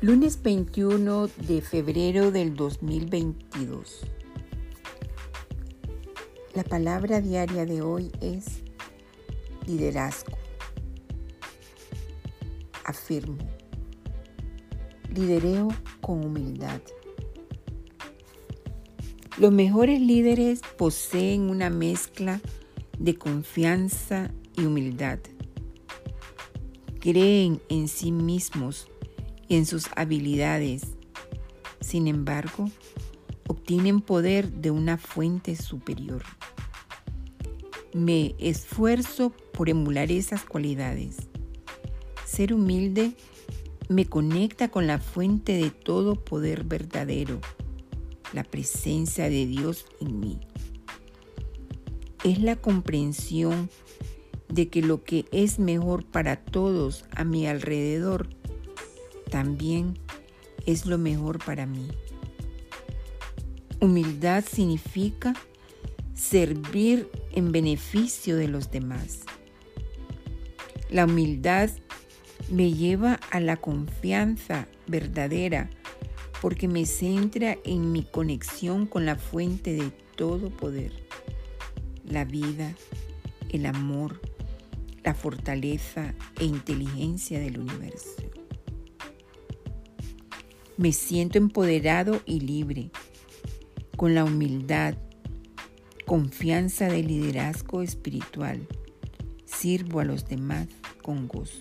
Lunes 21 de febrero del 2022. La palabra diaria de hoy es liderazgo. Afirmo. Lidereo con humildad. Los mejores líderes poseen una mezcla de confianza y humildad. Creen en sí mismos y en sus habilidades. Sin embargo, obtienen poder de una fuente superior. Me esfuerzo por emular esas cualidades. Ser humilde me conecta con la fuente de todo poder verdadero, la presencia de Dios en mí. Es la comprensión de que lo que es mejor para todos a mi alrededor también es lo mejor para mí. Humildad significa servir en beneficio de los demás. La humildad me lleva a la confianza verdadera porque me centra en mi conexión con la fuente de todo poder, la vida, el amor, la fortaleza e inteligencia del universo. Me siento empoderado y libre, con la humildad, confianza de liderazgo espiritual. Sirvo a los demás con gozo.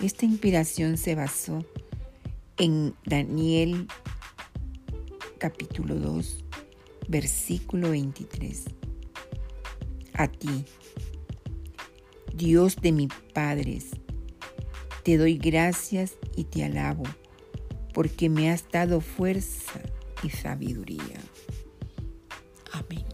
Esta inspiración se basó en Daniel capítulo 2, versículo 23. A ti, Dios de mis padres, te doy gracias y te alabo, porque me has dado fuerza y sabiduría. Amén.